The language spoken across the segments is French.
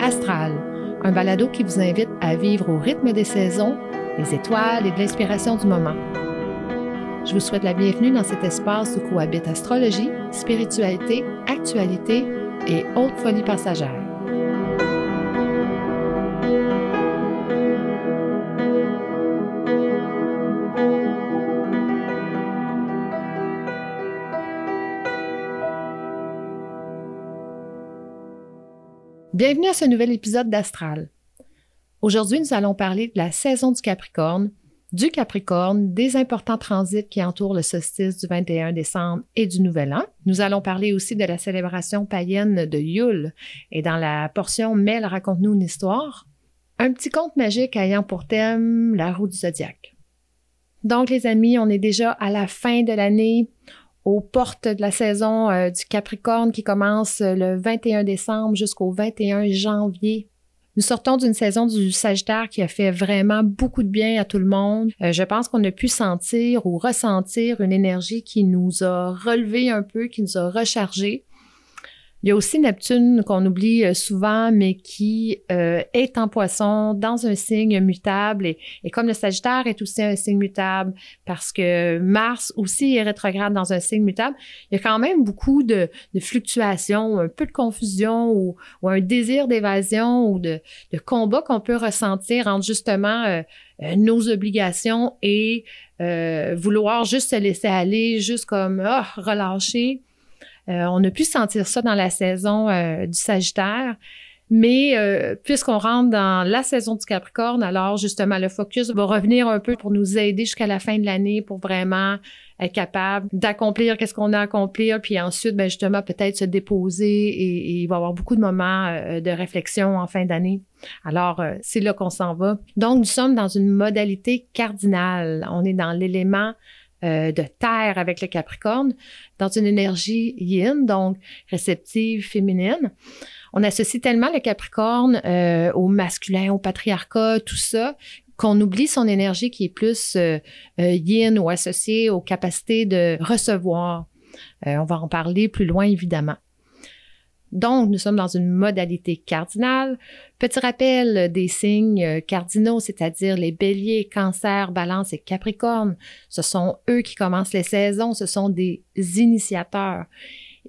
Astral, un balado qui vous invite à vivre au rythme des saisons, des étoiles et de l'inspiration du moment. Je vous souhaite la bienvenue dans cet espace où cohabitent astrologie, spiritualité, actualité et haute folie passagère. Bienvenue à ce nouvel épisode d'Astral. Aujourd'hui, nous allons parler de la saison du Capricorne, du Capricorne, des importants transits qui entourent le solstice du 21 décembre et du Nouvel An. Nous allons parler aussi de la célébration païenne de Yule. Et dans la portion Mel raconte-nous une histoire, un petit conte magique ayant pour thème la roue du zodiaque. Donc, les amis, on est déjà à la fin de l'année aux portes de la saison euh, du Capricorne qui commence euh, le 21 décembre jusqu'au 21 janvier. Nous sortons d'une saison du Sagittaire qui a fait vraiment beaucoup de bien à tout le monde. Euh, je pense qu'on a pu sentir ou ressentir une énergie qui nous a relevé un peu, qui nous a rechargé. Il y a aussi Neptune qu'on oublie euh, souvent, mais qui euh, est en poisson dans un signe mutable. Et, comme le Sagittaire est aussi un signe mutable, parce que Mars aussi est rétrograde dans un signe mutable, il y a quand même beaucoup de, fluctuations, un peu de confusion ou, un désir d'évasion ou de, combat qu'on peut ressentir entre justement euh, nos obligations et vouloir juste se laisser aller, juste comme oh, relâcher. Euh, on a pu sentir ça dans la saison euh, du Sagittaire. Mais euh, puisqu'on rentre dans la saison du Capricorne, alors justement, le focus va revenir un peu pour nous aider jusqu'à la fin de l'année pour vraiment être capable d'accomplir qu'est-ce qu'on a à accomplir, puis ensuite, ben justement, peut-être se déposer et, il va y avoir beaucoup de moments de réflexion en fin d'année. Alors, c'est là qu'on s'en va. Donc, nous sommes dans une modalité cardinale. On est dans l'élément euh, de terre avec le Capricorne, dans une énergie yin, donc réceptive, féminine. On associe tellement le Capricorne euh, au masculin, au patriarcat, tout ça, qu'on oublie son énergie qui est plus euh, yin ou associée aux capacités de recevoir. on va en parler plus loin, évidemment. Donc, nous sommes dans une modalité cardinale. Petit rappel des signes euh, cardinaux, c'est-à-dire les béliers, cancer, balance et capricorne. Ce sont eux qui commencent les saisons, ce sont des initiateurs.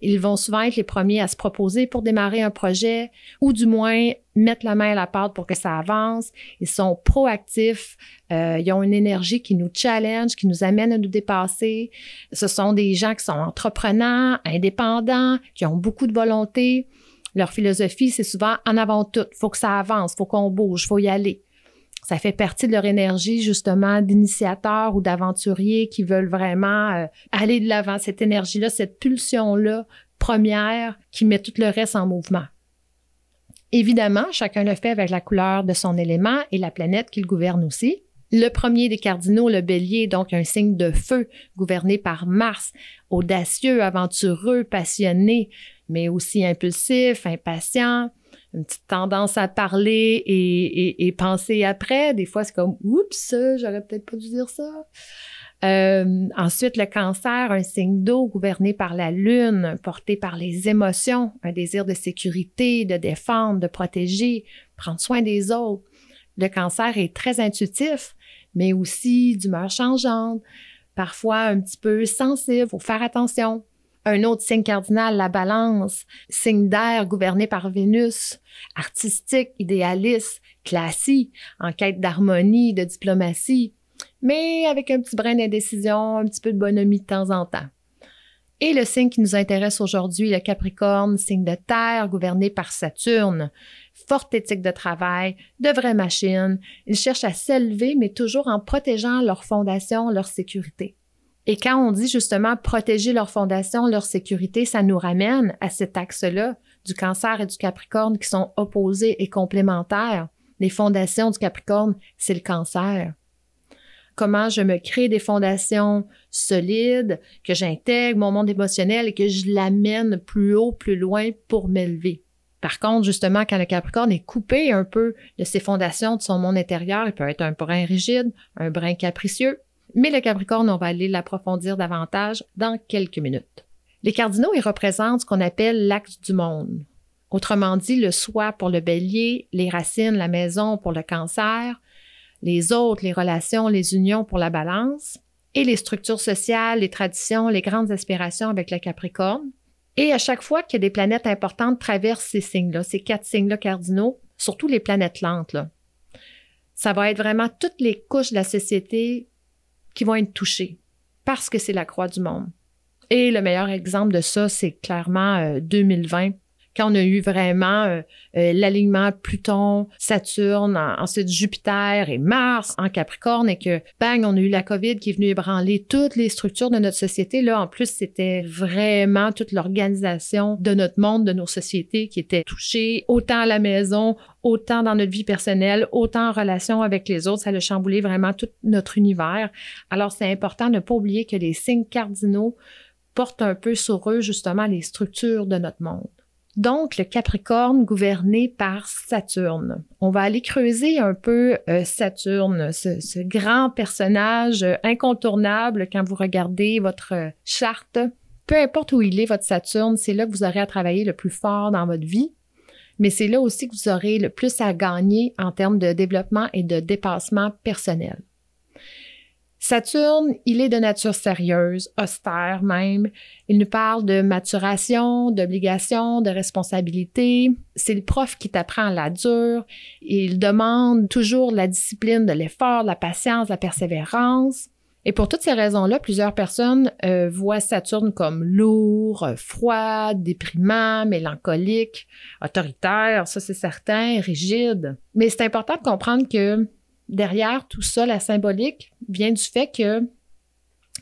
Ils vont souvent être les premiers à se proposer pour démarrer un projet ou du moins mettre la main à la pâte pour que ça avance. Ils sont proactifs. Euh, ils ont une énergie qui nous challenge, qui nous amène à nous dépasser. Ce sont des gens qui sont entreprenants, indépendants, qui ont beaucoup de volonté. Leur philosophie, c'est souvent en avant tout. Faut que ça avance, faut qu'on bouge, faut y aller ça fait partie de leur énergie justement d'initiateurs ou d'aventuriers qui veulent vraiment euh, aller de l'avant, cette énergie-là, cette pulsion-là première qui met tout le reste en mouvement. Évidemment, chacun le fait avec la couleur de son élément et la planète qu'il gouverne aussi. Le premier des cardinaux, le bélier, donc un signe de feu gouverné par Mars, audacieux, aventureux, passionné, mais aussi impulsif, impatient, une petite tendance à parler et, penser après. Des fois, c'est comme oups, j'aurais peut-être pas dû dire ça. Euh, ensuite, le cancer, un signe d'eau gouverné par la lune, porté par les émotions, un désir de sécurité, de défendre, de protéger, prendre soin des autres. Le cancer est très intuitif, mais aussi d'humeur changeante, parfois un petit peu sensible. Faut faire attention. Un autre signe cardinal, la balance, signe d'air gouverné par Vénus, artistique, idéaliste, classique, en quête d'harmonie, de diplomatie, mais avec un petit brin d'indécision, un petit peu de bonhomie de temps en temps. Et le signe qui nous intéresse aujourd'hui, le Capricorne, signe de terre gouverné par Saturne. Forte éthique de travail, de vraies machines. Ils cherchent à s'élever, mais toujours en protégeant leur fondation, leur sécurité. Et quand on dit justement protéger leur fondation, leur sécurité, ça nous ramène à cet axe-là du cancer et du capricorne qui sont opposés et complémentaires. Les fondations du capricorne, c'est le cancer. Comment je me crée des fondations solides, que j'intègre mon monde émotionnel et que je l'amène plus haut, plus loin pour m'élever. Par contre, justement, quand le Capricorne est coupé un peu de ses fondations, de son monde intérieur, il peut être un brin rigide, un brin capricieux, mais le Capricorne, on va aller l'approfondir davantage dans quelques minutes. Les cardinaux, ils représentent ce qu'on appelle l'axe du monde. Autrement dit, le soi pour le bélier, les racines, la maison pour le cancer, les autres, les relations, les unions pour la balance, et les structures sociales, les traditions, les grandes aspirations avec le capricorne. Et à chaque fois a des planètes importantes traversent ces signes-là, ces quatre signes-là cardinaux, surtout les planètes lentes, ça va être vraiment toutes les couches de la société qui vont être touchées parce que c'est la croix du monde. Et le meilleur exemple de ça, c'est clairement 2020 euh, quand on a eu vraiment euh, euh, l'alignement Pluton, Saturne, ensuite Jupiter et Mars en Capricorne et que, bang, on a eu la COVID qui est venue ébranler toutes les structures de notre société. Là, en plus, c'était vraiment toute l'organisation de notre monde, de nos sociétés qui était touchée, autant à la maison, autant dans notre vie personnelle, autant en relation avec les autres. Ça a chamboulé vraiment tout notre univers. Alors, c'est important de ne pas oublier que les signes cardinaux portent un peu sur eux justement les structures de notre monde. Donc, le Capricorne gouverné par Saturne. On va aller creuser un peu euh, Saturne, ce, grand personnage incontournable quand vous regardez votre charte. Peu importe où il est, votre Saturne, c'est là que vous aurez à travailler le plus fort dans votre vie, mais c'est là aussi que vous aurez le plus à gagner en termes de développement et de dépassement personnel. Saturne, il est de nature sérieuse, austère même. Il nous parle de maturation, d'obligation, de responsabilité. C'est le prof qui t'apprend à la dure. Il demande toujours la discipline, de l'effort, de la patience, de la persévérance. Et pour toutes ces raisons-là, plusieurs personnes euh, voient Saturne comme lourd, froid, déprimant, mélancolique, autoritaire, ça c'est certain, rigide. Mais c'est important de comprendre que derrière tout ça, la symbolique, vient du fait que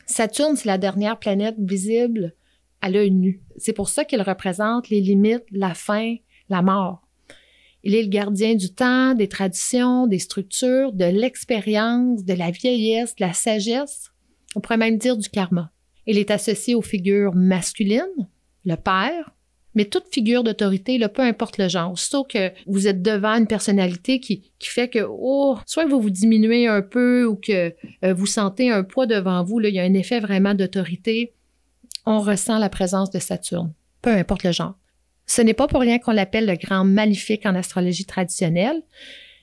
Saturne, c'est la dernière planète visible à l'œil nu. C'est pour ça qu'il représente les limites, la fin, la mort. Il est le gardien du temps, des traditions, des structures, de l'expérience, de la vieillesse, de la sagesse, on pourrait même dire du karma. Il est associé aux figures masculines, le père, mais toute figure d'autorité, peu importe le genre, sauf que vous êtes devant une personnalité qui, fait que, oh, soit vous vous diminuez un peu ou que euh, vous sentez un poids devant vous, il y a un effet vraiment d'autorité, on ressent la présence de Saturne, peu importe le genre. Ce n'est pas pour rien qu'on l'appelle le grand maléfique en astrologie traditionnelle,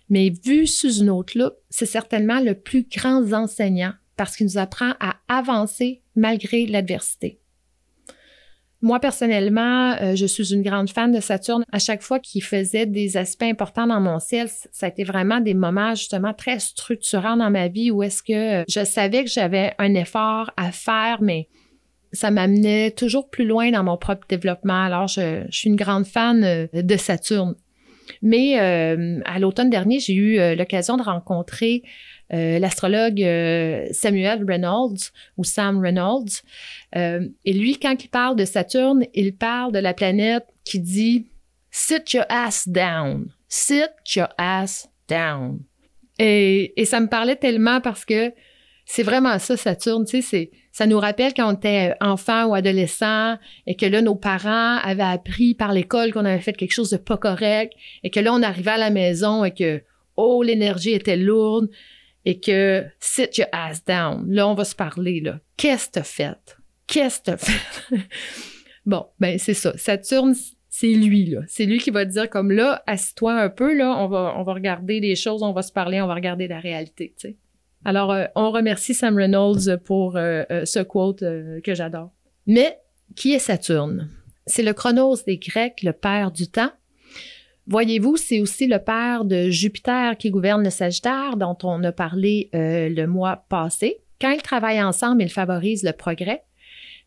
mais vu sous une autre loupe, c'est certainement le plus grand enseignant parce qu'il nous apprend à avancer malgré l'adversité. Moi, personnellement, euh, je suis une grande fan de Saturne. À chaque fois qu'il faisait des aspects importants dans mon ciel, ça a été vraiment des moments justement très structurants dans ma vie où est-ce que euh, je savais que j'avais un effort à faire, mais ça m'amenait toujours plus loin dans mon propre développement. Alors, je, suis une grande fan euh, de Saturne. Mais à l'automne dernier, j'ai eu l'occasion de rencontrer euh, l'astrologue euh, Samuel Reynolds ou Sam Reynolds. Euh, et lui, quand il parle de Saturne, il parle de la planète qui dit Sit your ass down. Sit your ass down. Et, et ça me parlait tellement parce que c'est vraiment ça, Saturne. Tu sais, ça nous rappelle quand on était enfant ou adolescent et que là, nos parents avaient appris par l'école qu'on avait fait quelque chose de pas correct et que là, on arrivait à la maison et que, oh, l'énergie était lourde et que sit your ass down. Là, on va se parler, là. Qu'est-ce que t'as fait? Qu'est-ce que t'as fait? bon, ben, c'est ça. Saturne, c'est lui, là. C'est lui qui va dire comme là, assis-toi un peu, là, on va, regarder les choses, on va se parler, on va regarder la réalité. Alors, euh, on remercie Sam Reynolds pour euh, euh, ce quote que j'adore. Mais, qui est Saturne? C'est le chronos des Grecs, le père du temps, Voyez-vous, c'est aussi le père de Jupiter qui gouverne le Sagittaire, dont on a parlé euh, le mois passé. Quand ils travaillent ensemble, ils favorisent le progrès.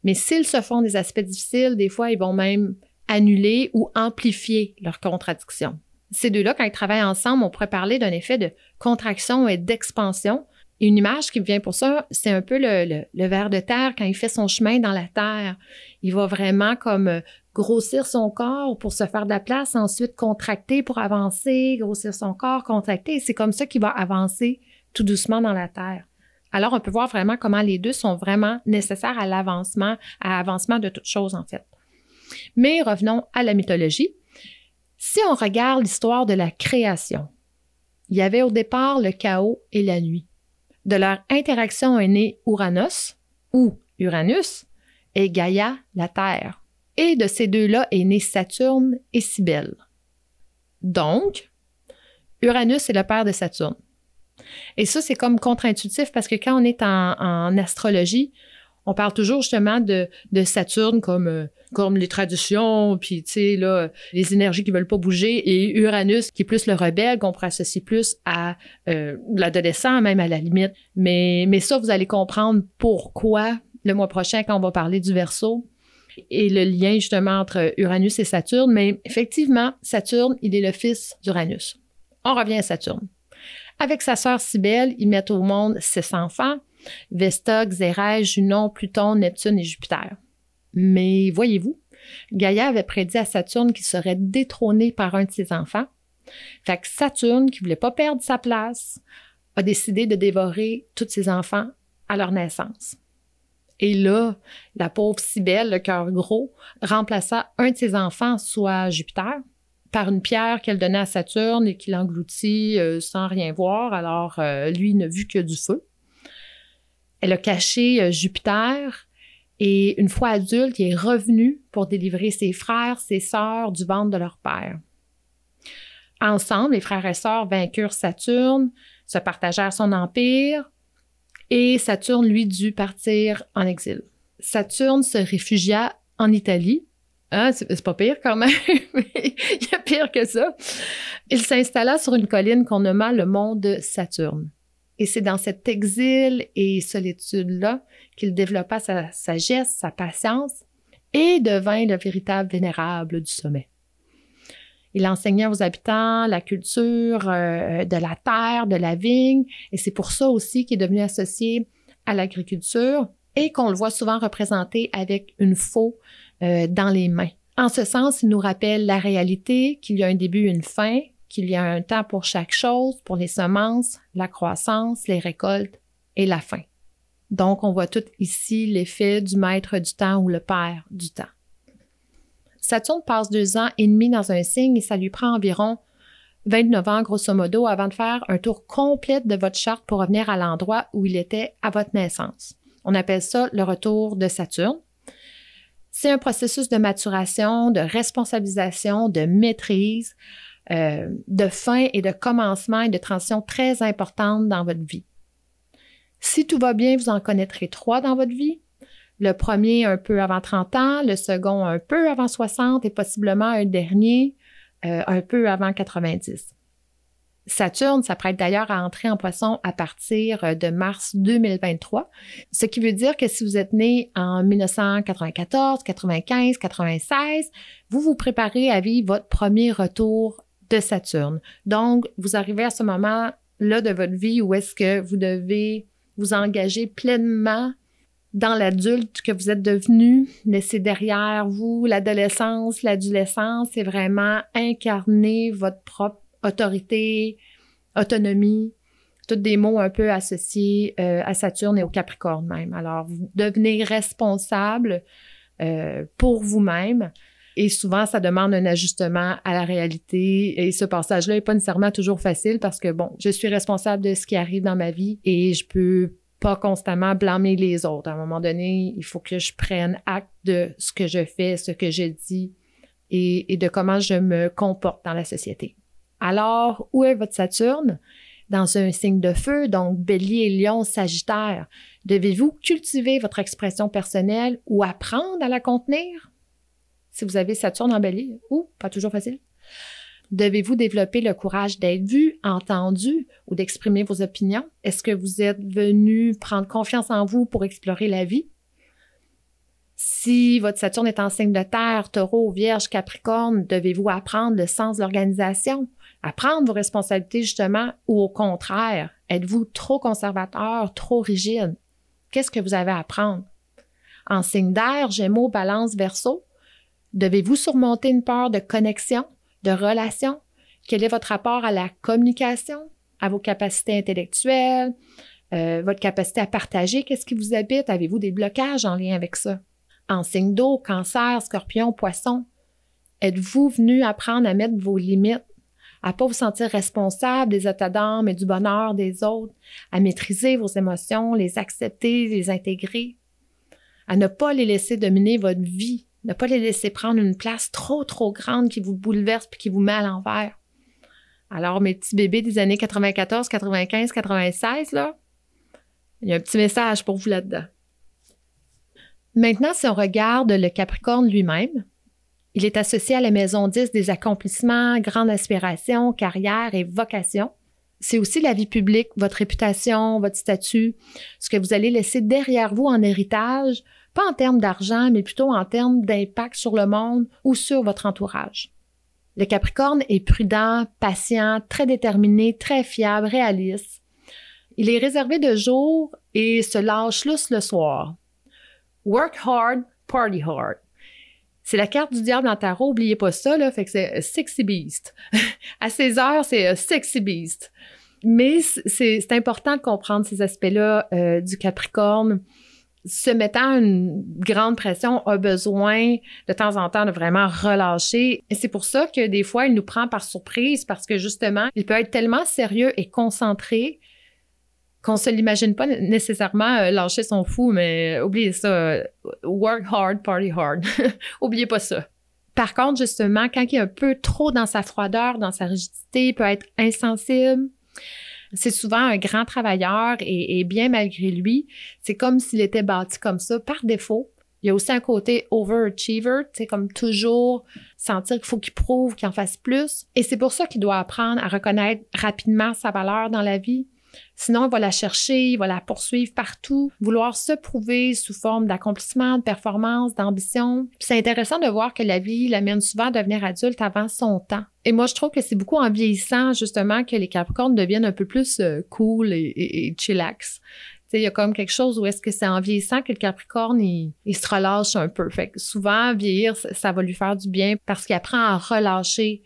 Mais s'ils se font des aspects difficiles, des fois, ils vont même annuler ou amplifier leurs contradictions. Ces deux-là, quand ils travaillent ensemble, on pourrait parler d'un effet de contraction et d'expansion. une image qui me vient pour ça, c'est un peu le, le, le ver de terre quand il fait son chemin dans la terre. Il va vraiment comme euh, grossir son corps pour se faire de la place, ensuite contracter pour avancer, grossir son corps, contracter. C'est comme ça qu'il va avancer tout doucement dans la terre. Alors, on peut voir vraiment comment les deux sont vraiment nécessaires à l'avancement, à l'avancement de toute chose, en fait. Mais revenons à la mythologie. Si on regarde l'histoire de la création, il y avait au départ le chaos et la nuit. De leur interaction est né Uranus, ou Uranus, est Gaïa, la Terre. Et de ces deux-là est né Saturne et Cybèle. Donc, Uranus est le père de Saturne. Et ça, c'est comme contre-intuitif parce que quand on est en, astrologie, on parle toujours justement de, Saturne comme, euh, comme les traditions, puis tu sais, les énergies qui veulent pas bouger, et Uranus qui est plus le rebelle, qu'on pourrait associer plus à euh, l'adolescent, même à la limite. Mais, mais ça, vous allez comprendre pourquoi le mois prochain, quand on va parler du verso et le lien justement entre Uranus et Saturne. Mais effectivement, Saturne, il est le fils d'Uranus. On revient à Saturne. Avec sa sœur Cybèle, ils mettent au monde six enfants, Vesta, Xérès, Junon, Pluton, Neptune et Jupiter. Mais voyez-vous, Gaïa avait prédit à Saturne qu'il serait détrôné par un de ses enfants. Fait que Saturne, qui voulait pas perdre sa place, a décidé de dévorer tous ses enfants à leur naissance. Et là, la pauvre Cybèle, le cœur gros, remplaça un de ses enfants, soit Jupiter, par une pierre qu'elle donnait à Saturne et qu'il engloutit euh, sans rien voir. Alors, euh, lui n'a vu que du feu. Elle a caché euh, Jupiter et une fois adulte, il est revenu pour délivrer ses frères, ses sœurs du ventre de leur père. Ensemble, les frères et sœurs vainquirent Saturne, se partagèrent son empire et Saturne, lui, dut partir en exil. Saturne se réfugia en Italie ah, c'est pas pire quand même, il y a pire que ça. Il s'installa sur une colline qu'on nomma le mont de Saturne. Et c'est dans cet exil et solitude-là qu'il développa sa sagesse, sa patience et devint le véritable vénérable du sommet. Il enseigna aux habitants la culture euh, de la terre, de la vigne, et c'est pour ça aussi qu'il est devenu associé à l'agriculture et qu'on le voit souvent représenté avec une faux euh, dans les mains. En ce sens, il nous rappelle la réalité, qu'il y a un début, une fin, qu'il y a un temps pour chaque chose, pour les semences, la croissance, les récoltes et la fin. Donc, on voit tout ici l'effet du maître du temps ou le père du temps. Saturne passe deux ans et demi dans un signe et ça lui prend environ 29 ans, grosso modo, avant de faire un tour complet de votre charte pour revenir à l'endroit où il était à votre naissance. On appelle ça le retour de Saturne. C'est un processus de maturation, de responsabilisation, de maîtrise, euh, de fin et de commencement et de transition très importante dans votre vie. Si tout va bien, vous en connaîtrez trois dans votre vie. Le premier un peu avant 30 ans, le second un peu avant 60 et possiblement un dernier euh, un peu avant 90. Saturne s'apprête d'ailleurs à entrer en poisson à partir euh, de mars 2023, ce qui veut dire que si vous êtes né en 1994, 95, 96, vous vous préparez à vivre votre premier retour de Saturne. Donc, vous arrivez à ce moment-là de votre vie où est-ce que vous devez vous engager pleinement dans l'adulte que vous êtes devenu, laisser derrière vous l'adolescence, l'adolescence, c'est vraiment incarner votre propre autorité, autonomie, tous des mots un peu associés euh, à Saturne et au Capricorne même. Alors, vous devenez responsable euh, pour vous-même. Et souvent, ça demande un ajustement à la réalité. Et ce passage-là n'est pas nécessairement toujours facile parce que, bon, je suis responsable de ce qui arrive dans ma vie et je peux pas constamment blâmer les autres. À un moment donné, il faut que je prenne acte de ce que je fais, ce que je dis et de comment je me comporte dans la société. Alors, où est votre Saturne? Dans un signe de feu, donc bélier, lion, sagittaire. Devez-vous cultiver votre expression personnelle ou apprendre à la contenir? Si vous avez Saturne en bélier, ou pas toujours facile. Devez-vous développer le courage d'être vu, entendu ou d'exprimer vos opinions? Est-ce que vous êtes venu prendre confiance en vous pour explorer la vie? Si votre Saturne est en signe de terre, taureau, vierge, capricorne, devez-vous apprendre le sens de l'organisation? à prendre vos responsabilités justement ou au contraire, êtes-vous trop conservateur, trop rigide? Qu'est-ce que vous avez à apprendre? En signe d'air, Gémeaux, Balance, Verseau, devez-vous surmonter une peur de connexion, de relation? Quel est votre rapport à la communication, à vos capacités intellectuelles, euh, votre capacité à partager? Qu'est-ce qui vous habite? Avez-vous des blocages en lien avec ça? En signe d'eau, cancer, scorpion, poisson, êtes-vous venu apprendre à mettre vos limites à pas vous sentir responsable des états d'âme et du bonheur des autres, à maîtriser vos émotions, les accepter, les intégrer. à ne pas les laisser dominer votre vie, ne pas les laisser prendre une place trop, trop grande qui vous bouleverse puis qui vous met à l'envers. Alors, mes petits bébés des années 94, 95, 96, là, il y a un petit message pour vous là-dedans. Maintenant, si on regarde le Capricorne lui-même, il est associé à la maison 10 des accomplissements, grandes aspirations, carrière et vocation. C'est aussi la vie publique, votre réputation, votre statut, ce que vous allez laisser derrière vous en héritage, pas en termes d'argent, mais plutôt en termes d'impact sur le monde ou sur votre entourage. Le Capricorne est prudent, patient, très déterminé, très fiable, réaliste. Il est réservé de jour et se lâche lousse le soir. Work hard, party hard. C'est la carte du diable en tarot, oubliez pas ça, là, fait que c'est Sexy Beast. à 16 heures, c'est Sexy Beast. Mais c'est important de comprendre ces aspects-là euh, du Capricorne. Se mettant une grande pression a besoin de temps en temps de vraiment relâcher. Et c'est pour ça que des fois, il nous prend par surprise parce que justement, il peut être tellement sérieux et concentré qu'on se l'imagine pas nécessairement euh, lâcher son fou, mais oubliez ça. Euh, work hard, party hard. oubliez pas ça. Par contre, justement, quand il est un peu trop dans sa froideur, dans sa rigidité, il peut être insensible. C'est souvent un grand travailleur et, bien malgré lui, c'est comme s'il était bâti comme ça par défaut. Il y a aussi un côté overachiever, c'est comme toujours sentir qu'il faut qu'il prouve qu'il en fasse plus. Et c'est pour ça qu'il doit apprendre à reconnaître rapidement sa valeur dans la vie, Sinon, il va la chercher, il va la poursuivre partout, vouloir se prouver sous forme d'accomplissement, de performance, d'ambition. C'est intéressant de voir que la vie l'amène souvent à devenir adulte avant son temps. Et moi, je trouve que c'est beaucoup en vieillissant, justement, que les Capricornes deviennent un peu plus euh, cool et, chillax. Il y a comme quelque chose où est-ce que c'est en vieillissant que le Capricorne, il, se relâche un peu. Fait que souvent, vieillir, ça va lui faire du bien parce qu'il apprend à relâcher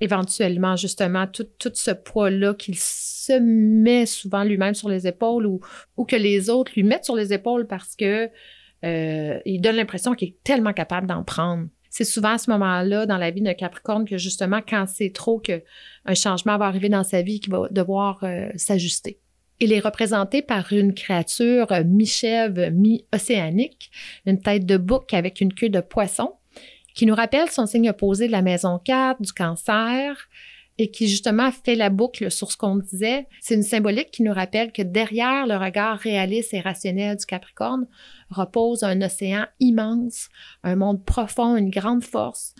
éventuellement justement tout, tout ce poids-là qu'il se met souvent lui-même sur les épaules ou, ou que les autres lui mettent sur les épaules parce que euh, il donne l'impression qu'il est tellement capable d'en prendre. C'est souvent à ce moment-là dans la vie d'un Capricorne que justement quand c'est trop que un changement va arriver dans sa vie qu'il va devoir euh, s'ajuster. Il est représenté par une créature mi-chèvre, mi-océanique, une tête de bouc avec une queue de poisson qui nous rappelle son signe opposé de la maison 4, du cancer, et qui justement fait la boucle sur ce qu'on disait. C'est une symbolique qui nous rappelle que derrière le regard réaliste et rationnel du Capricorne repose un océan immense, un monde profond, une grande force,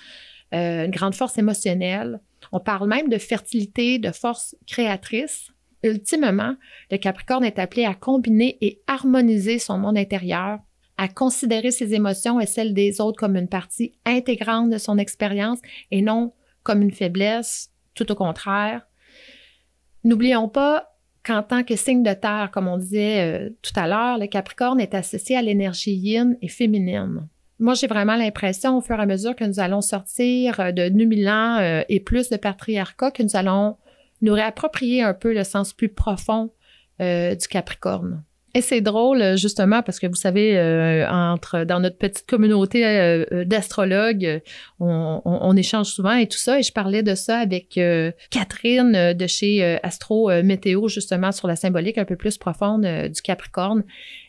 euh, une grande force émotionnelle. On parle même de fertilité, de force créatrice. Ultimement, le Capricorne est appelé à combiner et harmoniser son monde intérieur à considérer ses émotions et celles des autres comme une partie intégrante de son expérience et non comme une faiblesse, tout au contraire. N'oublions pas qu'en tant que signe de terre, comme on disait euh, tout à l'heure, le Capricorne est associé à l'énergie yin et féminine. Moi, j'ai vraiment l'impression, au fur et à mesure que nous allons sortir euh, de 2000 ans euh, et plus de patriarcat, que nous allons nous réapproprier un peu le sens plus profond du Capricorne. Et c'est drôle, justement, parce que vous savez, euh, entre dans notre petite communauté euh, euh, d'astrologues, on, échange souvent et tout ça. Et je parlais de ça avec Catherine de chez Astro Météo, justement, sur la symbolique un peu plus profonde du Capricorne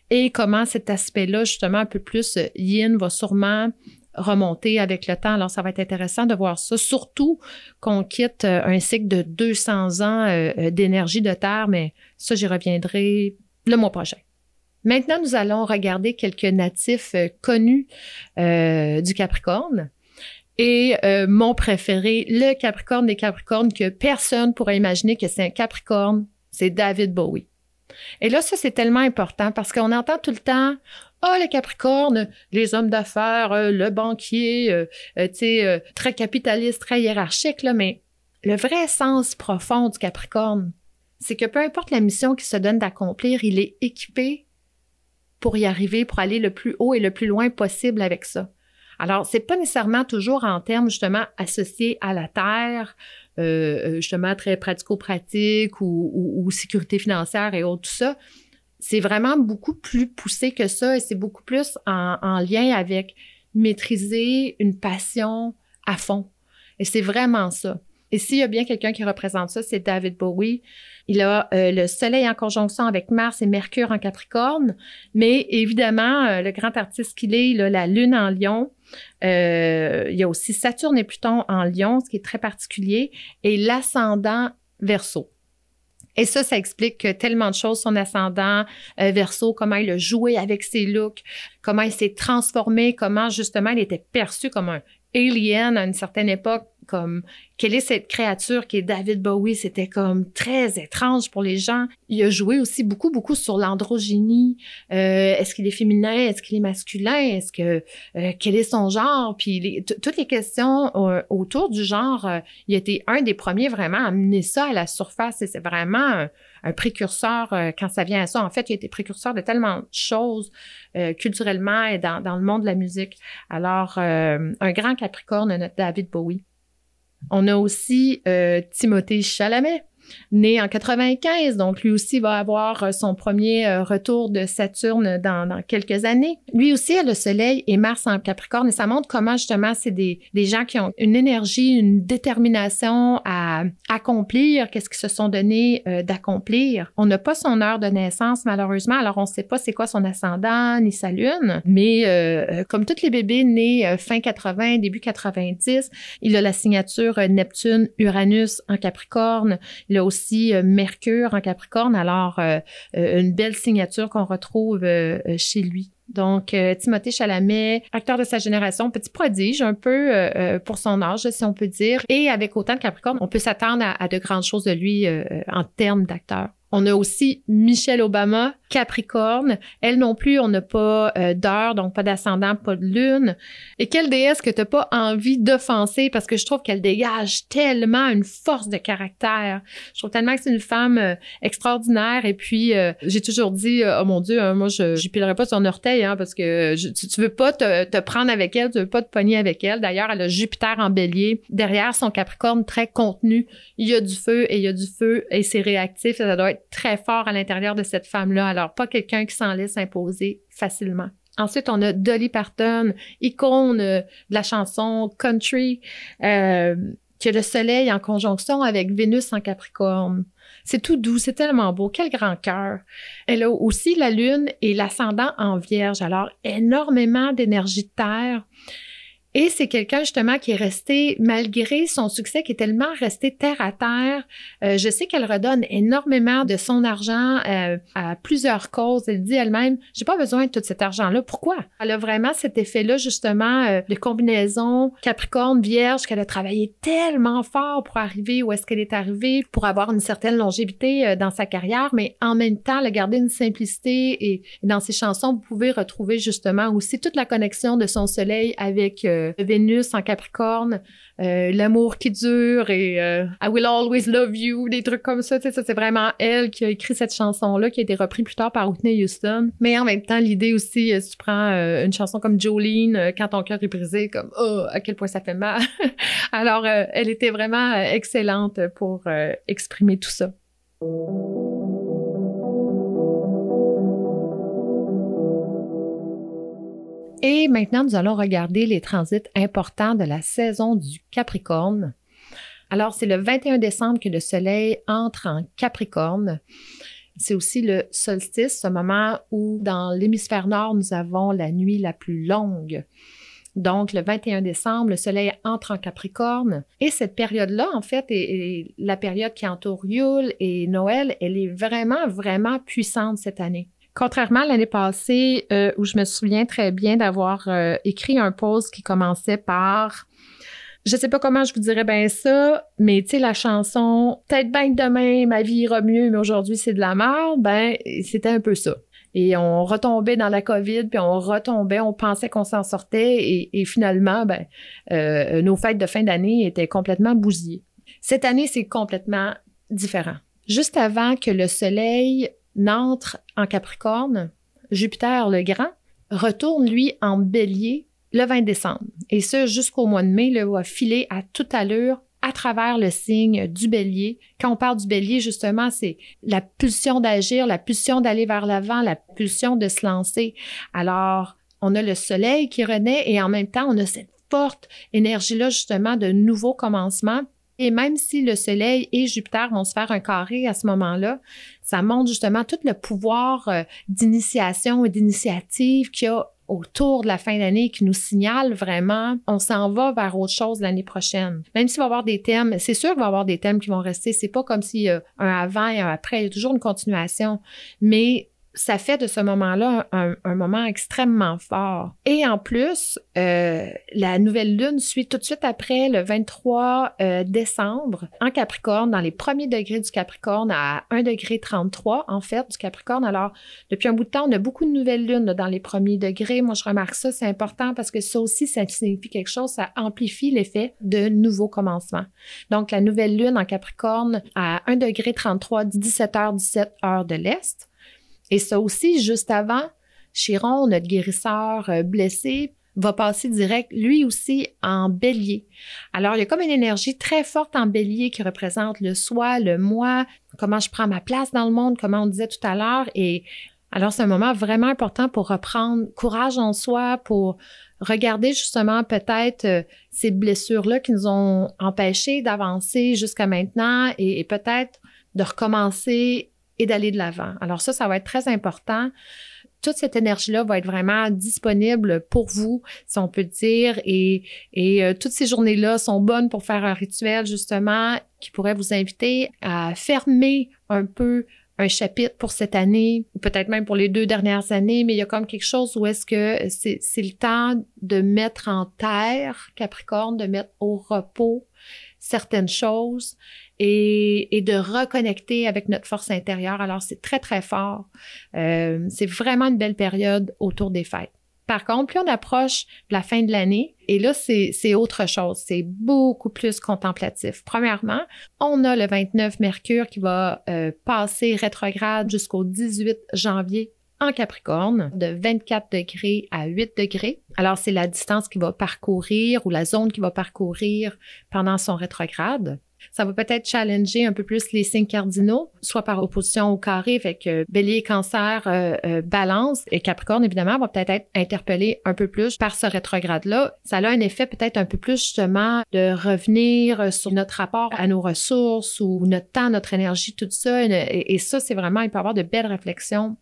et comment cet aspect-là, justement, un peu plus yin, va sûrement remonter avec le temps. Alors, ça va être intéressant de voir ça, surtout qu'on quitte un cycle de 200 ans d'énergie de Terre, mais ça, j'y reviendrai le mois prochain. Maintenant, nous allons regarder quelques natifs euh, connus euh, du Capricorne. Et euh, mon préféré, le Capricorne des Capricornes, que personne pourrait imaginer que c'est un Capricorne, c'est David Bowie. Et là, ça, c'est tellement important parce qu'on entend tout le temps oh, le Capricorne, les hommes d'affaires, le banquier, tu sais, très capitaliste, très hiérarchique, là, mais le vrai sens profond du Capricorne, c'est que peu importe la mission qu'il se donne d'accomplir, il est équipé pour y arriver, pour aller le plus haut et le plus loin possible avec ça. Alors, c'est pas nécessairement toujours en termes justement associés à la terre, euh, euh, justement très pratico-pratique ou, sécurité financière et autres, tout ça. C'est vraiment beaucoup plus poussé que ça et c'est beaucoup plus en, en lien avec maîtriser une passion à fond. Et c'est vraiment ça. Et s'il y a bien quelqu'un qui représente ça, c'est David Bowie. Il a euh, le Soleil en conjonction avec Mars et Mercure en Capricorne, mais évidemment, euh, le grand artiste qu'il est, il a la Lune en Lion. Euh, il y a aussi Saturne et Pluton en Lion, ce qui est très particulier, et l'ascendant Verseau. Et ça, ça explique tellement de choses, son ascendant verso, comment il a joué avec ses looks, comment il s'est transformé, comment justement il était perçu comme un alien à une certaine époque comme quelle est cette créature qui est David Bowie? C'était comme très étrange pour les gens. Il a joué aussi beaucoup, beaucoup sur l'androgynie. Euh, est-ce qu'il est féminin? Est-ce qu'il est masculin? Est-ce que euh, quel est son genre? Puis toutes les questions euh, autour du genre, il a été un des premiers vraiment à amener ça à la surface. Et c'est vraiment un, précurseur quand ça vient à ça. En fait, il a été précurseur de tellement de choses culturellement et dans, dans, le monde de la musique. Alors, un grand Capricorne, notre David Bowie. On a aussi euh, Timothée Chalamet, né en 95, donc lui aussi va avoir euh, son premier euh, retour de Saturne dans, quelques années. Lui aussi a le Soleil et Mars en Capricorne et ça montre comment justement c'est des, des gens qui ont une énergie, une détermination à accomplir qu'est-ce qu'ils se sont donnés euh, d'accomplir? On n'a pas son heure de naissance malheureusement, alors on ne sait pas c'est quoi son ascendant ni sa lune, mais comme tous les bébés nés fin 80, début 90, il a la signature Neptune-Uranus en Capricorne. Aussi euh, Mercure en Capricorne, alors euh, euh, une belle signature qu'on retrouve chez lui. Donc, Timothée Chalamet, acteur de sa génération, petit prodige un peu pour son âge, si on peut dire. Et avec autant de Capricorne, on peut s'attendre à, de grandes choses de lui en termes d'acteur. On a aussi Michelle Obama, Capricorne. Elle non plus, on n'a pas euh, d'heure, donc pas d'ascendant, pas de lune. Et quelle déesse que tu n'as pas envie d'offenser parce que je trouve qu'elle dégage tellement une force de caractère. Je trouve tellement que c'est une femme euh, extraordinaire. Et puis, euh, j'ai toujours dit, oh mon Dieu, hein, moi, je pilerai pas son orteil hein, parce que tu, veux pas te, prendre avec elle, tu veux pas te pogner avec elle. D'ailleurs, elle a Jupiter en bélier. Derrière son Capricorne très contenu, il y a du feu et il y a du feu et c'est réactif. Ça doit très fort à l'intérieur de cette femme-là. Alors, pas quelqu'un qui s'en laisse imposer facilement. Ensuite, on a Dolly Parton, icône euh, de la chanson country, euh, qui a le soleil en conjonction avec Vénus en Capricorne. C'est tout doux, c'est tellement beau, quel grand cœur. Elle a aussi la lune et l'ascendant en vierge, alors énormément d'énergie de terre. Et c'est quelqu'un justement qui est resté, malgré son succès, qui est tellement resté terre à terre. Euh, je sais qu'elle redonne énormément de son argent euh, à plusieurs causes. Elle dit elle-même, j'ai pas besoin de tout cet argent-là. Pourquoi? Elle a vraiment cet effet-là justement euh, de combinaison Capricorne Vierge qu'elle a travaillé tellement fort pour arriver où est-ce qu'elle est arrivée, pour avoir une certaine longévité dans sa carrière, mais en même temps, elle a gardé une simplicité et, dans ses chansons, vous pouvez retrouver justement aussi toute la connexion de son soleil avec Vénus en Capricorne, euh, l'amour qui dure et euh, I will always love you, des trucs comme ça. ça c'est vraiment elle qui a écrit cette chanson-là, qui a été reprise plus tard par Whitney Houston. Mais en même temps, l'idée aussi, euh, si tu prends une chanson comme Jolene, quand ton cœur est brisé, comme oh, à quel point ça fait mal. Alors, elle était vraiment excellente pour exprimer tout ça. Et maintenant, nous allons regarder les transits importants de la saison du Capricorne. Alors, c'est le 21 décembre que le Soleil entre en Capricorne. C'est aussi le solstice, ce moment où dans l'hémisphère nord, nous avons la nuit la plus longue. Donc, le 21 décembre, le Soleil entre en Capricorne. Et cette période-là, en fait, est, la période qui entoure Yule et Noël. Elle est vraiment, vraiment puissante cette année. Contrairement à l'année passée, euh, où je me souviens très bien d'avoir euh, écrit un post qui commençait par je sais pas comment je vous dirais bien ça, mais tu sais, la chanson Peut-être bien que demain, ma vie ira mieux, mais aujourd'hui, c'est de la merde, ben, c'était un peu ça. Et on retombait dans la COVID, puis on retombait, on pensait qu'on s'en sortait, et, finalement, ben, euh, nos fêtes de fin d'année étaient complètement bousillées. Cette année, c'est complètement différent. Juste avant que le soleil n'entre en Capricorne, Jupiter le Grand retourne, lui, en bélier le 20 décembre. Et ce, jusqu'au mois de mai, le va filer à toute allure à travers le signe du bélier. Quand on parle du bélier, justement, c'est la pulsion d'agir, la pulsion d'aller vers l'avant, la pulsion de se lancer. Alors, on a le soleil qui renaît et en même temps, on a cette forte énergie-là, justement, de nouveaux commencements Et même si le Soleil et Jupiter vont se faire un carré à ce moment-là, ça montre justement tout le pouvoir euh, d'initiation et d'initiative qu'il y a autour de la fin d'année qui nous signale vraiment on s'en va vers autre chose l'année prochaine. Même s'il va y avoir des thèmes, c'est sûr qu'il va y avoir des thèmes qui vont rester. C'est pas comme s'il y a un avant et un après. Il y a toujours une continuation. Mais ça fait de ce moment-là un, moment extrêmement fort. Et en plus, euh, la nouvelle lune suit tout de suite après le 23 euh, décembre en Capricorne, dans les premiers degrés du Capricorne à 1 degré 33 en fait du Capricorne. Alors, depuis un bout de temps, on a beaucoup de nouvelles lunes dans les premiers degrés. Moi, je remarque ça, c'est important parce que ça aussi, ça signifie quelque chose, ça amplifie l'effet de nouveaux commencements. Donc, la nouvelle lune en Capricorne à 1 degré 33, 17h, 17 heures de l'Est. Et ça aussi, juste avant, Chiron, notre guérisseur euh, blessé, va passer direct, lui aussi, en bélier. Alors, il y a comme une énergie très forte en bélier qui représente le soi, le moi, comment je prends ma place dans le monde, comme on disait tout à l'heure. Et alors, c'est un moment vraiment important pour reprendre courage en soi, pour regarder justement peut-être euh, ces blessures-là qui nous ont empêchés d'avancer jusqu'à maintenant et peut-être de recommencer et d'aller de l'avant. Alors ça, ça va être très important. Toute cette énergie-là va être vraiment disponible pour vous, si on peut dire, et, et euh, toutes ces journées-là sont bonnes pour faire un rituel, justement, qui pourrait vous inviter à fermer un peu un chapitre pour cette année, ou peut-être même pour les deux dernières années, mais il y a comme quelque chose où est-ce que c'est le temps de mettre en terre, Capricorne, de mettre au repos certaines choses et, de reconnecter avec notre force intérieure. Alors, c'est très, très fort. Euh, c'est vraiment une belle période autour des fêtes. Par contre, plus on approche la fin de l'année, et là, c'est autre chose. C'est beaucoup plus contemplatif. Premièrement, on a le 29 Mercure qui va euh, passer rétrograde jusqu'au 18 janvier en Capricorne, de 24 degrés à 8 degrés. Alors, c'est la distance qu'il va parcourir ou la zone qu'il va parcourir pendant son rétrograde. Ça va peut-être challenger un peu plus les signes cardinaux, soit par opposition au carré, fait que bélier, cancer, euh, euh, balance et capricorne, évidemment, va peut-être être interpellé un peu plus par ce rétrograde-là. Ça a un effet peut-être un peu plus justement de revenir sur notre rapport à nos ressources ou notre temps, notre énergie, tout ça. Et, et ça, c'est vraiment, il peut y avoir de belles réflexions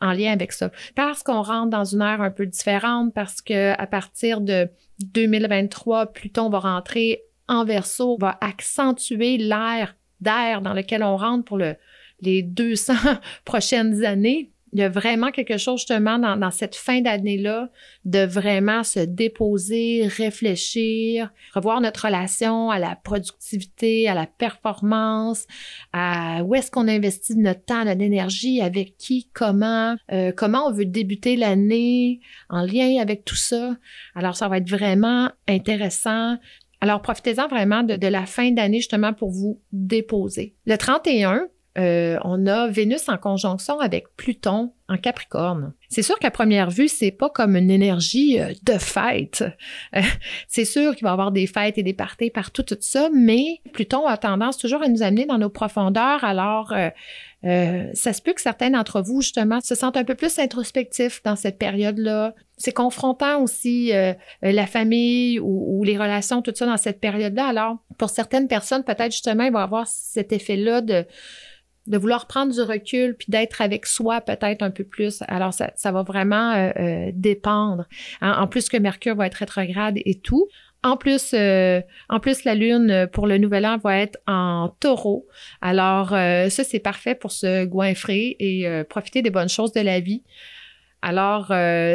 en lien avec ça. Parce qu'on rentre dans une ère un peu différente, parce que à partir de 2023, Pluton va rentrer en verso, va accentuer l'air d'air dans lequel on rentre pour le, les 200 prochaines années il y a vraiment quelque chose justement dans, cette fin d'année-là de vraiment se déposer, réfléchir, revoir notre relation à la productivité, à la performance, à où est-ce qu'on investit notre temps, notre énergie, avec qui, comment, euh, comment on veut débuter l'année en lien avec tout ça. Alors ça va être vraiment intéressant. Alors profitez-en vraiment de, la fin d'année justement pour vous déposer. Le 31, euh, on a Vénus en conjonction avec Pluton Capricorne. C'est sûr qu'à première vue, c'est pas comme une énergie euh, de fête. Euh, c'est sûr qu'il va y avoir des fêtes et des parties partout, tout ça, mais Pluton a tendance toujours à nous amener dans nos profondeurs. Alors, ça se peut que certains d'entre vous, justement, se sentent un peu plus introspectifs dans cette période-là. C'est confrontant aussi la famille ou, ou, les relations, tout ça dans cette période-là. Alors, pour certaines personnes, peut-être justement, il va y avoir cet effet-là de de vouloir prendre du recul puis d'être avec soi peut-être un peu plus. Alors, ça, ça va vraiment euh, euh, dépendre. En, plus que Mercure va être rétrograde et tout. En plus, euh, en plus, la Lune pour le nouvel an va être en taureau. Alors, ça, c'est parfait pour se goinfrer et profiter des bonnes choses de la vie. Alors,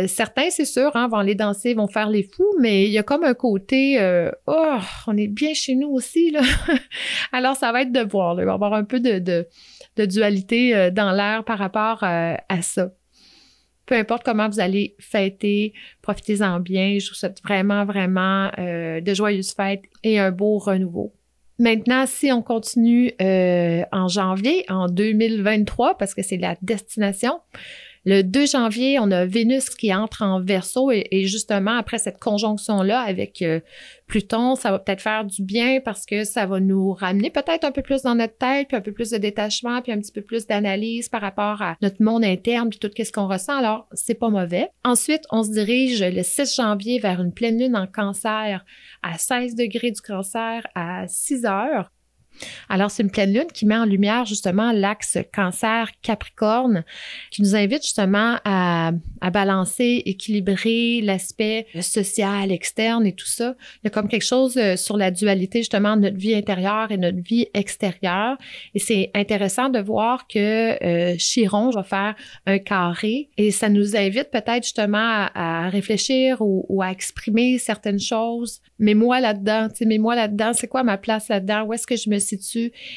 certains, c'est sûr, hein, vont aller danser, vont faire les fous, mais il y a comme un côté, oh, on est bien chez nous aussi, là. Alors, ça va être de voir, il va y avoir un peu de, de, de dualité euh, dans l'air par rapport euh, à ça. Peu importe comment vous allez fêter, profitez-en bien. Je vous souhaite vraiment, vraiment euh, de joyeuses fêtes et un beau renouveau. Maintenant, si on continue en janvier, en 2023, parce que c'est la destination, Le 2 janvier, on a Vénus qui entre en verso et, justement après cette conjonction-là avec euh, Pluton, ça va peut-être faire du bien parce que ça va nous ramener peut-être un peu plus dans notre tête, puis un peu plus de détachement, puis un petit peu plus d'analyse par rapport à notre monde interne, puis tout ce qu'on ressent. Alors, c'est pas mauvais. Ensuite, on se dirige le 6 janvier vers une pleine lune en cancer à 16 degrés du cancer à 6 heures. Alors, c'est une pleine lune qui met en lumière justement l'axe cancer-capricorne, qui nous invite justement à, balancer, équilibrer l'aspect social, externe et tout ça. Il y a comme quelque chose euh, sur la dualité justement de notre vie intérieure et notre vie extérieure. Et c'est intéressant de voir que euh, Chiron va faire un carré et ça nous invite peut-être justement à, réfléchir ou, ou, à exprimer certaines choses. Mais moi là-dedans, tu sais, mais moi là-dedans, c'est quoi ma place là-dedans? Où est-ce que je me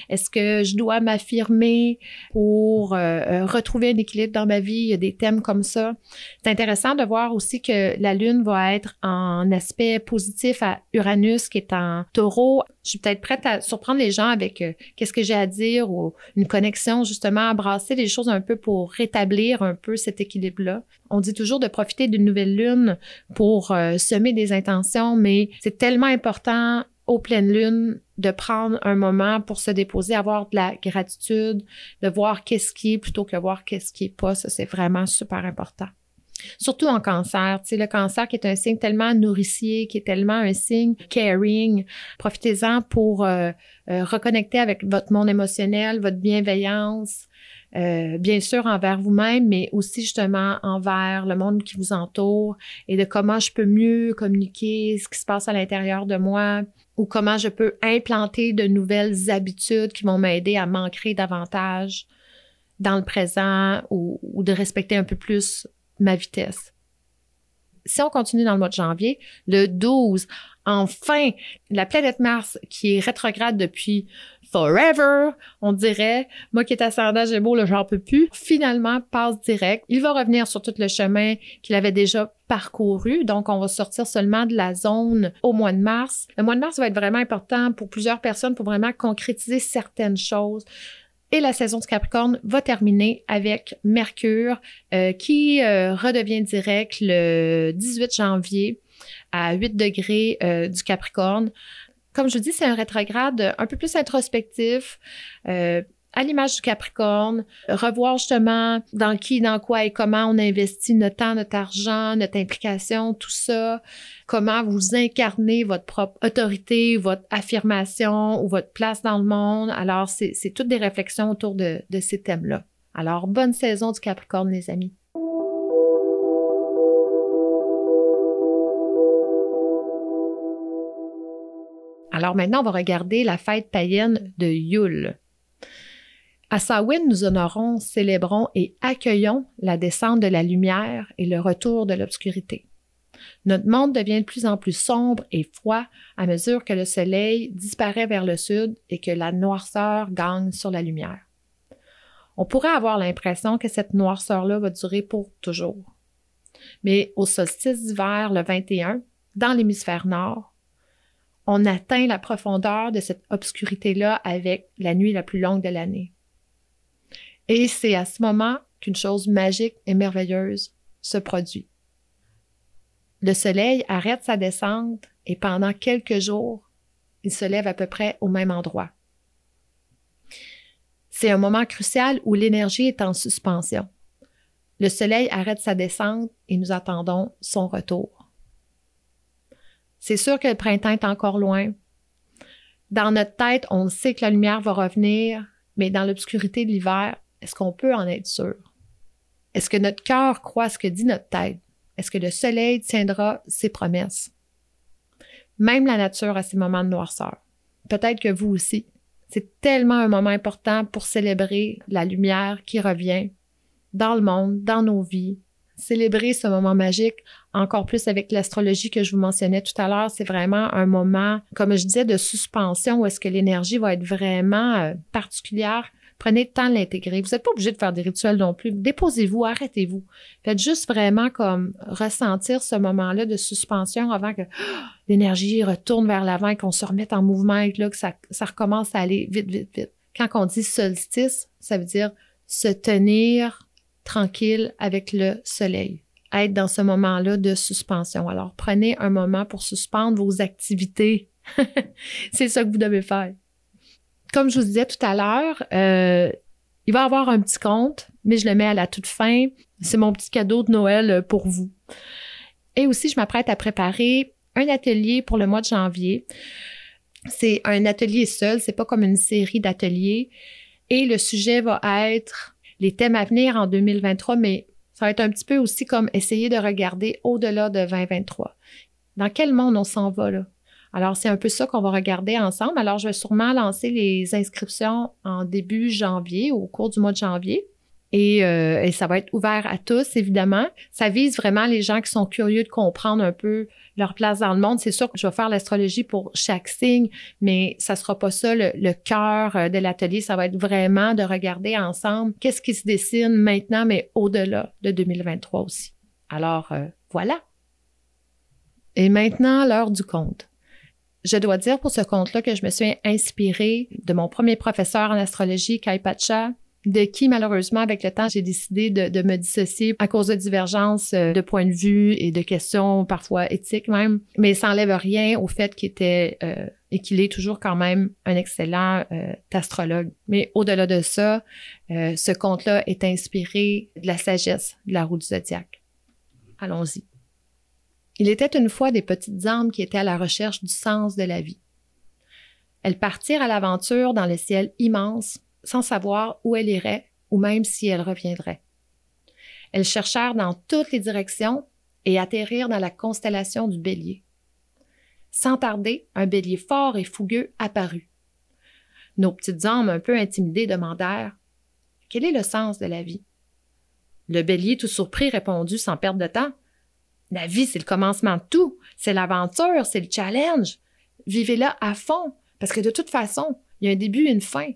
Est-ce que je dois m'affirmer pour euh, euh, retrouver un équilibre dans ma vie? Il y a des thèmes comme ça. C'est intéressant de voir aussi que la Lune va être en aspect positif à Uranus qui est en taureau. Je suis peut-être prête à surprendre les gens avec euh, qu'est-ce que j'ai à dire ou une connexion, justement, à brasser les choses un peu pour rétablir un peu cet équilibre-là. On dit toujours de profiter d'une nouvelle lune pour semer des intentions, mais c'est tellement important aux pleines lunes de prendre un moment pour se déposer, avoir de la gratitude, de voir qu'est-ce qui est plutôt que voir qu'est-ce qui est pas. Ça, c'est vraiment super important. Surtout en cancer, tu sais, le cancer qui est un signe tellement nourricier, qui est tellement un signe caring. Profitez-en pour euh, euh, reconnecter avec votre monde émotionnel, votre bienveillance, euh, bien sûr envers vous-même, mais aussi justement envers le monde qui vous entoure et de comment je peux mieux communiquer ce qui se passe à l'intérieur de moi, ou comment je peux implanter de nouvelles habitudes qui vont m'aider à m'ancrer davantage dans le présent ou, de respecter un peu plus ma vitesse. Si on continue dans le mois de janvier, le 12, enfin, la planète Mars qui est rétrograde depuis forever, on dirait. Moi qui est ascendant Gémeaux, le j'en peux plus. Finalement, passe direct. Il va revenir sur tout le chemin qu'il avait déjà parcouru. Donc, on va sortir seulement de la zone au mois de mars. Le mois de mars va être vraiment important pour plusieurs personnes pour vraiment concrétiser certaines choses. Et la saison du Capricorne va terminer avec Mercure euh, qui euh, redevient direct le 18 janvier à 8 degrés euh, du Capricorne comme je dis, c'est un rétrograde un peu plus introspectif. À l'image du Capricorne, revoir justement dans qui, dans quoi et comment on investit notre temps, notre argent, notre implication, tout ça, comment vous incarnez votre propre autorité, votre affirmation ou votre place dans le monde. Alors, c'est toutes des réflexions autour de, de ces thèmes-là. Alors, bonne saison du Capricorne, les amis. Alors maintenant, on va regarder la fête païenne de Yule. À Samhain, nous honorons, célébrons et accueillons la descente de la lumière et le retour de l'obscurité. Notre monde devient de plus en plus sombre et froid à mesure que le soleil disparaît vers le sud et que la noirceur gagne sur la lumière. On pourrait avoir l'impression que cette noirceur-là va durer pour toujours. Mais au solstice d'hiver, le 21, dans l'hémisphère nord, on atteint la profondeur de cette obscurité-là avec la nuit la plus longue de l'année. Et c'est à ce moment qu'une chose magique et merveilleuse se produit. Le soleil arrête sa descente et pendant quelques jours, il se lève à peu près au même endroit. C'est un moment crucial où l'énergie est en suspension. Le soleil arrête sa descente et nous attendons son retour. C'est sûr que le printemps est encore loin. Dans notre tête, on sait que la lumière va revenir, mais dans l'obscurité de l'hiver, est-ce qu'on peut en être sûr? Est-ce que notre cœur croit ce que dit notre tête? Est-ce que le soleil tiendra ses promesses? Même la nature a ses moments de noirceur. Peut-être que vous aussi. C'est tellement un moment important pour célébrer la lumière qui revient dans le monde, dans nos vies, célébrer ce moment magique encore plus avec l'astrologie que je vous mentionnais tout à l'heure. C'est vraiment un moment, comme je disais, de suspension où est-ce que l'énergie va être vraiment euh, particulière. Prenez le temps de l'intégrer. Vous n'êtes pas obligé de faire des rituels non plus. Déposez-vous, arrêtez-vous. Faites juste vraiment comme ressentir ce moment-là de suspension avant que l'énergie retourne vers l'avant et qu'on se remette en mouvement et que ça, ça recommence à aller vite, vite, vite. Quand on dit solstice, ça veut dire se tenir tranquille avec le soleil. Être dans ce moment-là de suspension. Alors, prenez un moment pour suspendre vos activités. C'est ça que vous devez faire. Comme je vous disais tout à l'heure, euh, il va avoir un petit compte, mais je le mets à la toute fin. C'est mon petit cadeau de Noël pour vous. Et aussi, je m'apprête à préparer un atelier pour le mois de janvier. C'est un atelier seul, c'est pas comme une série d'ateliers. Et le sujet va être les thèmes à venir en 2023, mais ça va être un petit peu aussi comme essayer de regarder au-delà de 2023. Dans quel monde on s'en va là? Alors, c'est un peu ça qu'on va regarder ensemble. Alors, je vais sûrement lancer les inscriptions en début janvier, au cours du mois de janvier. Euh, et, ça va être ouvert à tous, évidemment. Ça vise vraiment les gens qui sont curieux de comprendre un peu leur place dans le monde. C'est sûr que je vais faire l'astrologie pour chaque signe, mais ça sera pas ça le, cœur euh, de l'atelier. Ça va être vraiment de regarder ensemble qu'est-ce qui se dessine maintenant, mais au-delà de 2023 aussi. Alors, euh, voilà. Et maintenant, l'heure du compte. Je dois dire pour ce compte-là que je me suis inspirée de mon premier professeur en astrologie, Kai Pacha, de qui, malheureusement, avec le temps, j'ai décidé de, me dissocier à cause de divergences euh, de points de vue et de questions parfois éthiques même. Mais ça n'enlève rien au fait qu'il était euh, et qu'il est toujours quand même un excellent euh, astrologue. Mais au-delà de ça, ce conte-là est inspiré de la sagesse de la roue du zodiaque. Allons-y. Il était une fois des petites âmes qui étaient à la recherche du sens de la vie. Elles partirent à l'aventure dans le ciel immense sans savoir où elle irait ou même si elle reviendrait. Elles cherchèrent dans toutes les directions et atterrirent dans la constellation du bélier. Sans tarder, un bélier fort et fougueux apparut. Nos petites âmes un peu intimidées demandèrent Quel est le sens de la vie? Le bélier, tout surpris, répondit sans perdre de temps La vie, c'est le commencement de tout, c'est l'aventure, c'est le challenge. Vivez-la à fond, parce que de toute façon, il y a un début et une fin.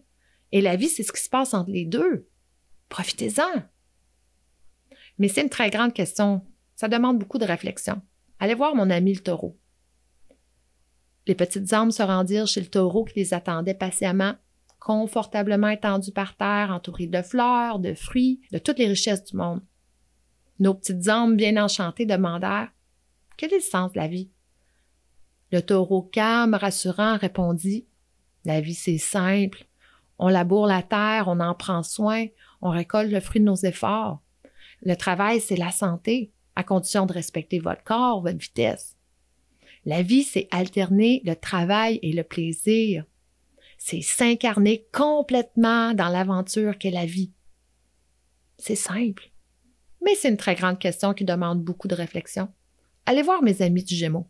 Et la vie, c'est ce qui se passe entre les deux. Profitez-en. Mais c'est une très grande question. Ça demande beaucoup de réflexion. Allez voir mon ami le taureau. Les petites âmes se rendirent chez le taureau qui les attendait patiemment, confortablement étendu par terre, entouré de fleurs, de fruits, de toutes les richesses du monde. Nos petites âmes bien enchantées demandèrent Quel est le sens de la vie? Le taureau calme, rassurant, répondit La vie, c'est simple. On laboure la terre, on en prend soin, on récolte le fruit de nos efforts. Le travail, c'est la santé, à condition de respecter votre corps, votre vitesse. La vie, c'est alterner le travail et le plaisir. C'est s'incarner complètement dans l'aventure qu'est la vie. C'est simple. Mais c'est une très grande question qui demande beaucoup de réflexion. Allez voir mes amis du Gémeaux.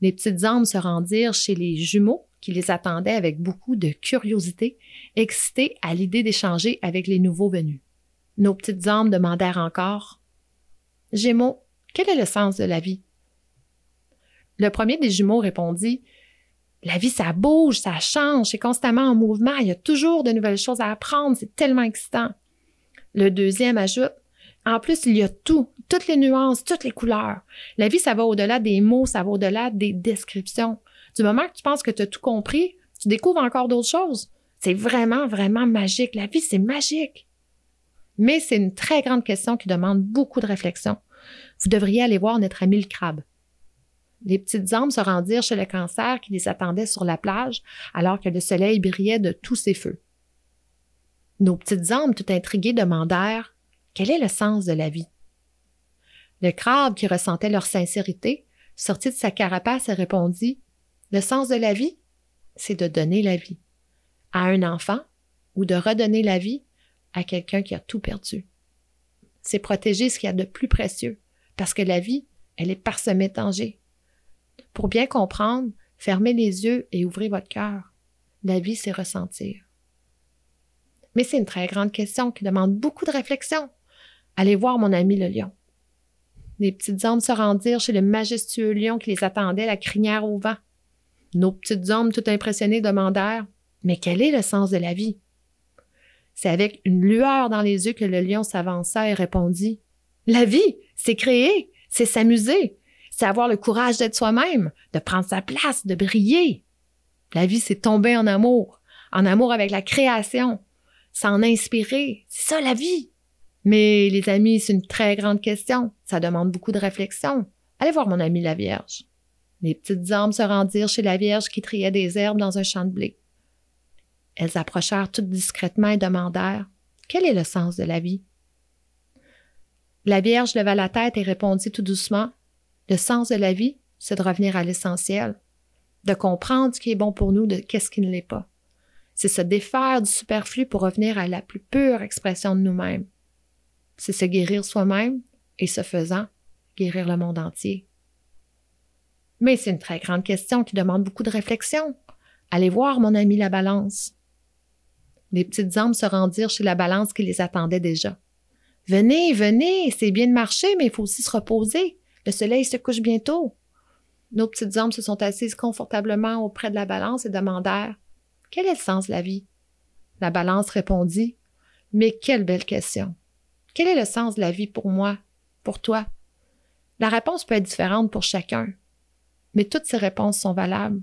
Les petites âmes se rendirent chez les jumeaux qui les attendaient avec beaucoup de curiosité, excités à l'idée d'échanger avec les nouveaux venus. Nos petites âmes demandèrent encore Gémeaux, quel est le sens de la vie? Le premier des jumeaux répondit La vie, ça bouge, ça change, c'est constamment en mouvement, il y a toujours de nouvelles choses à apprendre, c'est tellement excitant. Le deuxième ajoute En plus, il y a tout, toutes les nuances, toutes les couleurs. La vie, ça va au-delà des mots, ça va au-delà des descriptions. Du moment que tu penses que tu as tout compris, tu découvres encore d'autres choses. C'est vraiment, vraiment magique. La vie, c'est magique. Mais c'est une très grande question qui demande beaucoup de réflexion. Vous devriez aller voir notre ami le crabe. Les petites âmes se rendirent chez le cancer qui les attendait sur la plage alors que le soleil brillait de tous ses feux. Nos petites âmes, tout intriguées, demandèrent Quel est le sens de la vie? Le crabe, qui ressentait leur sincérité, sortit de sa carapace et répondit le sens de la vie, c'est de donner la vie à un enfant ou de redonner la vie à quelqu'un qui a tout perdu. C'est protéger ce qu'il y a de plus précieux, parce que la vie, elle est parsemée dangers. Pour bien comprendre, fermez les yeux et ouvrez votre cœur. La vie, c'est ressentir. Mais c'est une très grande question qui demande beaucoup de réflexion. Allez voir mon ami le lion. Les petites âmes se rendirent chez le majestueux lion qui les attendait, la crinière au vent. Nos petites hommes tout impressionnées demandèrent Mais quel est le sens de la vie? C'est avec une lueur dans les yeux que le lion s'avança et répondit La vie, c'est créer, c'est s'amuser, c'est avoir le courage d'être soi-même, de prendre sa place, de briller. La vie, c'est tomber en amour, en amour avec la création, s'en inspirer. C'est ça la vie. Mais les amis, c'est une très grande question. Ça demande beaucoup de réflexion. Allez voir mon amie la Vierge. Les petites âmes se rendirent chez la Vierge qui triait des herbes dans un champ de blé. Elles approchèrent toutes discrètement et demandèrent Quel est le sens de la vie La Vierge leva la tête et répondit tout doucement Le sens de la vie, c'est de revenir à l'essentiel, de comprendre ce qui est bon pour nous de qu'est-ce qui ne l'est pas. C'est se défaire du superflu pour revenir à la plus pure expression de nous-mêmes. C'est se guérir soi-même et, ce faisant, guérir le monde entier. Mais c'est une très grande question qui demande beaucoup de réflexion. Allez voir mon ami la balance. Les petites âmes se rendirent chez la balance qui les attendait déjà. Venez, venez, c'est bien de marcher, mais il faut aussi se reposer. Le soleil se couche bientôt. Nos petites âmes se sont assises confortablement auprès de la balance et demandèrent Quel est le sens de la vie? La balance répondit Mais quelle belle question! Quel est le sens de la vie pour moi, pour toi? La réponse peut être différente pour chacun, mais toutes ces réponses sont valables.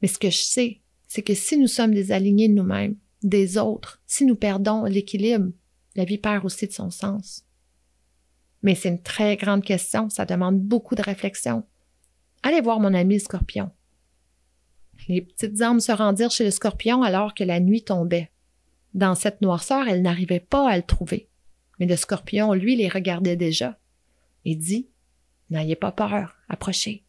Mais ce que je sais, c'est que si nous sommes désalignés de nous-mêmes, des autres, si nous perdons l'équilibre, la vie perd aussi de son sens. Mais c'est une très grande question, ça demande beaucoup de réflexion. Allez voir mon ami scorpion. Les petites âmes se rendirent chez le scorpion alors que la nuit tombait. Dans cette noirceur, elles n'arrivaient pas à le trouver. Mais le scorpion, lui, les regardait déjà et dit N'ayez pas peur, approchez.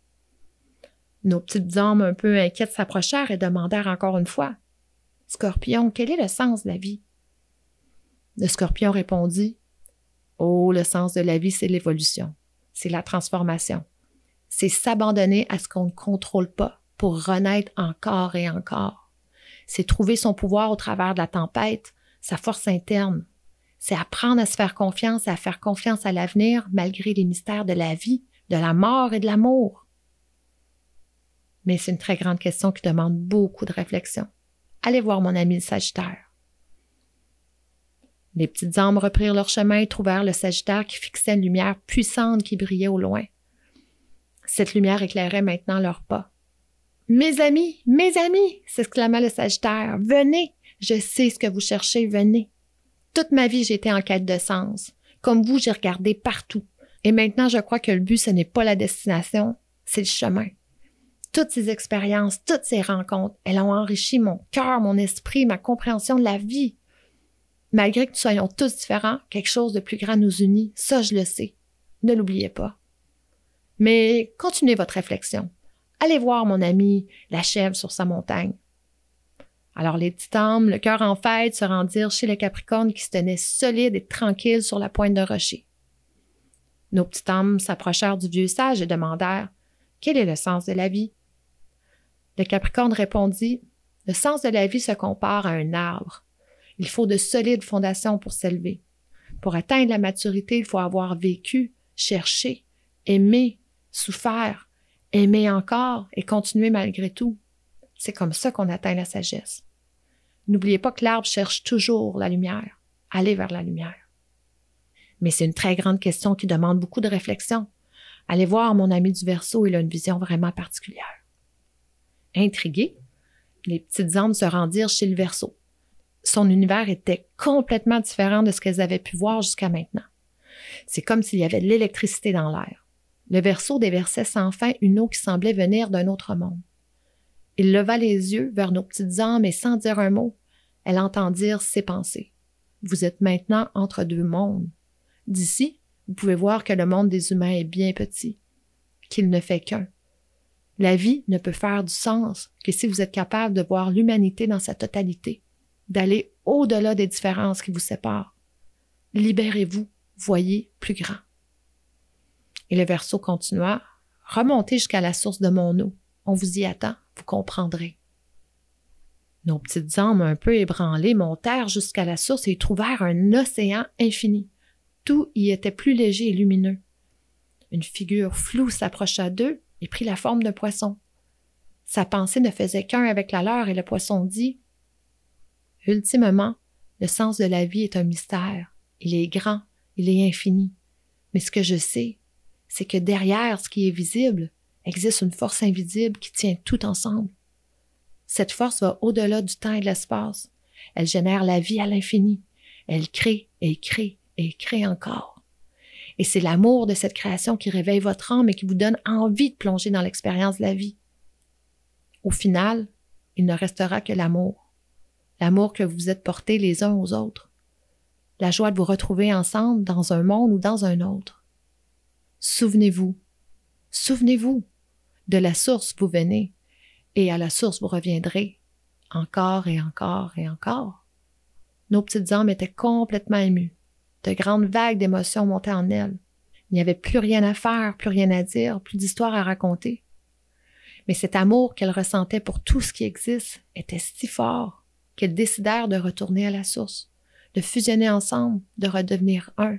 Nos petites âmes un peu inquiètes s'approchèrent et demandèrent encore une fois Scorpion, quel est le sens de la vie Le scorpion répondit Oh, le sens de la vie, c'est l'évolution, c'est la transformation c'est s'abandonner à ce qu'on ne contrôle pas pour renaître encore et encore. C'est trouver son pouvoir au travers de la tempête, sa force interne. C'est apprendre à se faire confiance et à faire confiance à l'avenir malgré les mystères de la vie, de la mort et de l'amour. Mais c'est une très grande question qui demande beaucoup de réflexion. Allez voir mon ami le Sagittaire. Les petites âmes reprirent leur chemin et trouvèrent le Sagittaire qui fixait une lumière puissante qui brillait au loin. Cette lumière éclairait maintenant leurs pas. Mes amis, mes amis, s'exclama le Sagittaire, venez, je sais ce que vous cherchez, venez. Toute ma vie, j'étais en quête de sens. Comme vous, j'ai regardé partout. Et maintenant, je crois que le but, ce n'est pas la destination, c'est le chemin. Toutes ces expériences, toutes ces rencontres, elles ont enrichi mon cœur, mon esprit, ma compréhension de la vie. Malgré que nous soyons tous différents, quelque chose de plus grand nous unit, ça je le sais. Ne l'oubliez pas. Mais continuez votre réflexion. Allez voir mon ami la chèvre sur sa montagne. Alors les petits âmes, le cœur en fête, se rendirent chez le Capricorne qui se tenait solide et tranquille sur la pointe d'un rocher. Nos petits âmes s'approchèrent du vieux sage et demandèrent Quel est le sens de la vie? Le Capricorne répondit Le sens de la vie se compare à un arbre. Il faut de solides fondations pour s'élever. Pour atteindre la maturité, il faut avoir vécu, cherché, aimé, souffert, aimer encore et continuer malgré tout. C'est comme ça qu'on atteint la sagesse. N'oubliez pas que l'arbre cherche toujours la lumière. Allez vers la lumière. Mais c'est une très grande question qui demande beaucoup de réflexion. Allez voir mon ami du Verseau, il a une vision vraiment particulière. Intrigués, les petites âmes se rendirent chez le Verseau. Son univers était complètement différent de ce qu'elles avaient pu voir jusqu'à maintenant. C'est comme s'il y avait de l'électricité dans l'air. Le verso déversait sans fin une eau qui semblait venir d'un autre monde. Il leva les yeux vers nos petites âmes et sans dire un mot, elle entendirent ses pensées. Vous êtes maintenant entre deux mondes. D'ici, vous pouvez voir que le monde des humains est bien petit, qu'il ne fait qu'un. La vie ne peut faire du sens que si vous êtes capable de voir l'humanité dans sa totalité, d'aller au-delà des différences qui vous séparent. Libérez-vous, voyez plus grand. Et le verso continua. Remontez jusqu'à la source de mon eau. On vous y attend, comprendrez. Nos petites âmes un peu ébranlées montèrent jusqu'à la source et trouvèrent un océan infini. Tout y était plus léger et lumineux. Une figure floue s'approcha d'eux et prit la forme d'un poisson. Sa pensée ne faisait qu'un avec la leur et le poisson dit Ultimement, le sens de la vie est un mystère. Il est grand, il est infini. Mais ce que je sais, c'est que derrière ce qui est visible existe une force invisible qui tient tout ensemble. Cette force va au-delà du temps et de l'espace. Elle génère la vie à l'infini. Elle crée et crée et crée encore. Et c'est l'amour de cette création qui réveille votre âme et qui vous donne envie de plonger dans l'expérience de la vie. Au final, il ne restera que l'amour. L'amour que vous êtes portés les uns aux autres. La joie de vous retrouver ensemble dans un monde ou dans un autre. Souvenez-vous, souvenez-vous, de la source vous venez et à la source vous reviendrez encore et encore et encore. Nos petites âmes étaient complètement émues. De grandes vagues d'émotions montaient en elles. Il n'y avait plus rien à faire, plus rien à dire, plus d'histoire à raconter. Mais cet amour qu'elles ressentaient pour tout ce qui existe était si fort qu'elles décidèrent de retourner à la source, de fusionner ensemble, de redevenir un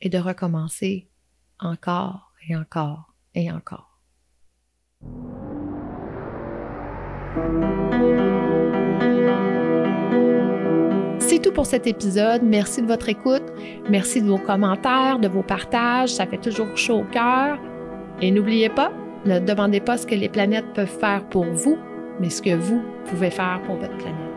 et de recommencer encore et encore et encore. C'est tout pour cet épisode. Merci de votre écoute. Merci de vos commentaires, de vos partages. Ça fait toujours chaud au cœur. Et n'oubliez pas, ne demandez pas ce que les planètes peuvent faire pour vous, mais ce que vous pouvez faire pour votre planète.